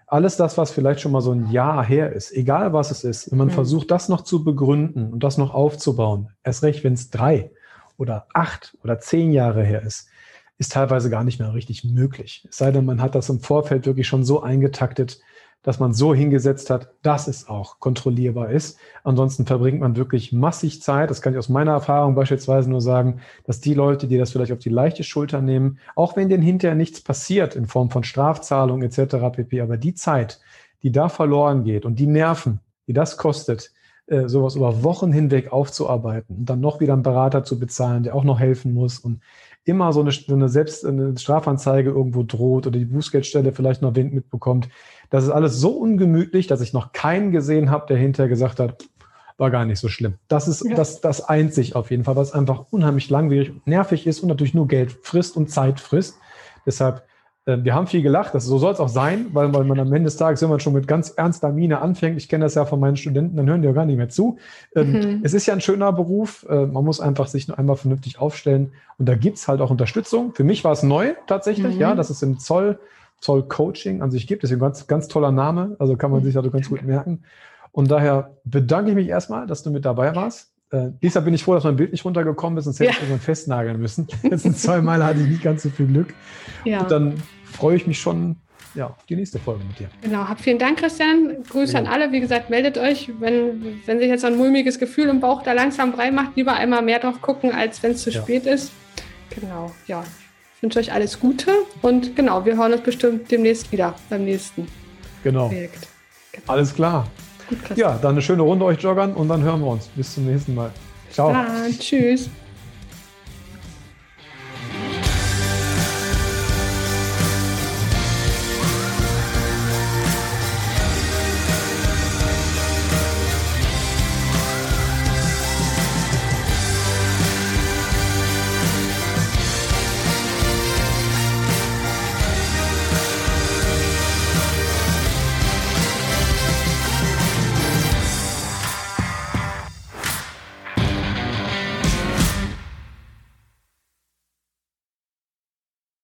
alles das, was vielleicht schon mal so ein Jahr her ist, egal was es ist, wenn man mhm. versucht, das noch zu begründen und das noch aufzubauen, erst recht, wenn es drei oder acht oder zehn Jahre her ist, ist teilweise gar nicht mehr richtig möglich. Es sei denn, man hat das im Vorfeld wirklich schon so eingetaktet, dass man so hingesetzt hat, dass es auch kontrollierbar ist. Ansonsten verbringt man wirklich massig Zeit. Das kann ich aus meiner Erfahrung beispielsweise nur sagen, dass die Leute, die das vielleicht auf die leichte Schulter nehmen, auch wenn denen hinterher nichts passiert in Form von Strafzahlung etc. pp, aber die Zeit, die da verloren geht und die Nerven, die das kostet, äh, sowas über Wochen hinweg aufzuarbeiten und dann noch wieder einen Berater zu bezahlen, der auch noch helfen muss und immer so eine, so eine selbst eine Strafanzeige irgendwo droht oder die Bußgeldstelle vielleicht noch Wind mitbekommt, das ist alles so ungemütlich, dass ich noch keinen gesehen habe, der hinterher gesagt hat, war gar nicht so schlimm. Das ist ja. das, das einzig auf jeden Fall, was einfach unheimlich langwierig, nervig ist und natürlich nur Geld frisst und Zeit frisst. Deshalb, äh, wir haben viel gelacht, das, so soll es auch sein, weil, weil man am Ende des Tages, wenn man schon mit ganz ernster Miene anfängt, ich kenne das ja von meinen Studenten, dann hören die ja gar nicht mehr zu. Ähm, mhm. Es ist ja ein schöner Beruf, äh, man muss einfach sich nur einmal vernünftig aufstellen und da gibt es halt auch Unterstützung. Für mich war es neu tatsächlich, mhm. ja, das ist im Zoll Zoll Coaching an sich gibt. Das ist ein ganz, ganz toller Name, also kann man sich also ganz gut merken. Und daher bedanke ich mich erstmal, dass du mit dabei warst. Äh, diesmal bin ich froh, dass mein Bild nicht runtergekommen ist, sonst hätte ja. ich irgendwann festnageln müssen. Jetzt zwei Mal hatte ich nicht ganz so viel Glück. Ja. Und dann freue ich mich schon ja, auf die nächste Folge mit dir. Genau, hab vielen Dank, Christian. Grüße ja. an alle. Wie gesagt, meldet euch, wenn, wenn sich jetzt ein mulmiges Gefühl im Bauch da langsam brei macht, lieber einmal mehr drauf gucken, als wenn es zu ja. spät ist. Genau, ja. Ich wünsche euch alles Gute und genau, wir hören uns bestimmt demnächst wieder beim nächsten genau. Projekt. Genau. Alles klar. Gut, ja, dann eine schöne Runde euch joggern und dann hören wir uns. Bis zum nächsten Mal. Ciao. Tschüss.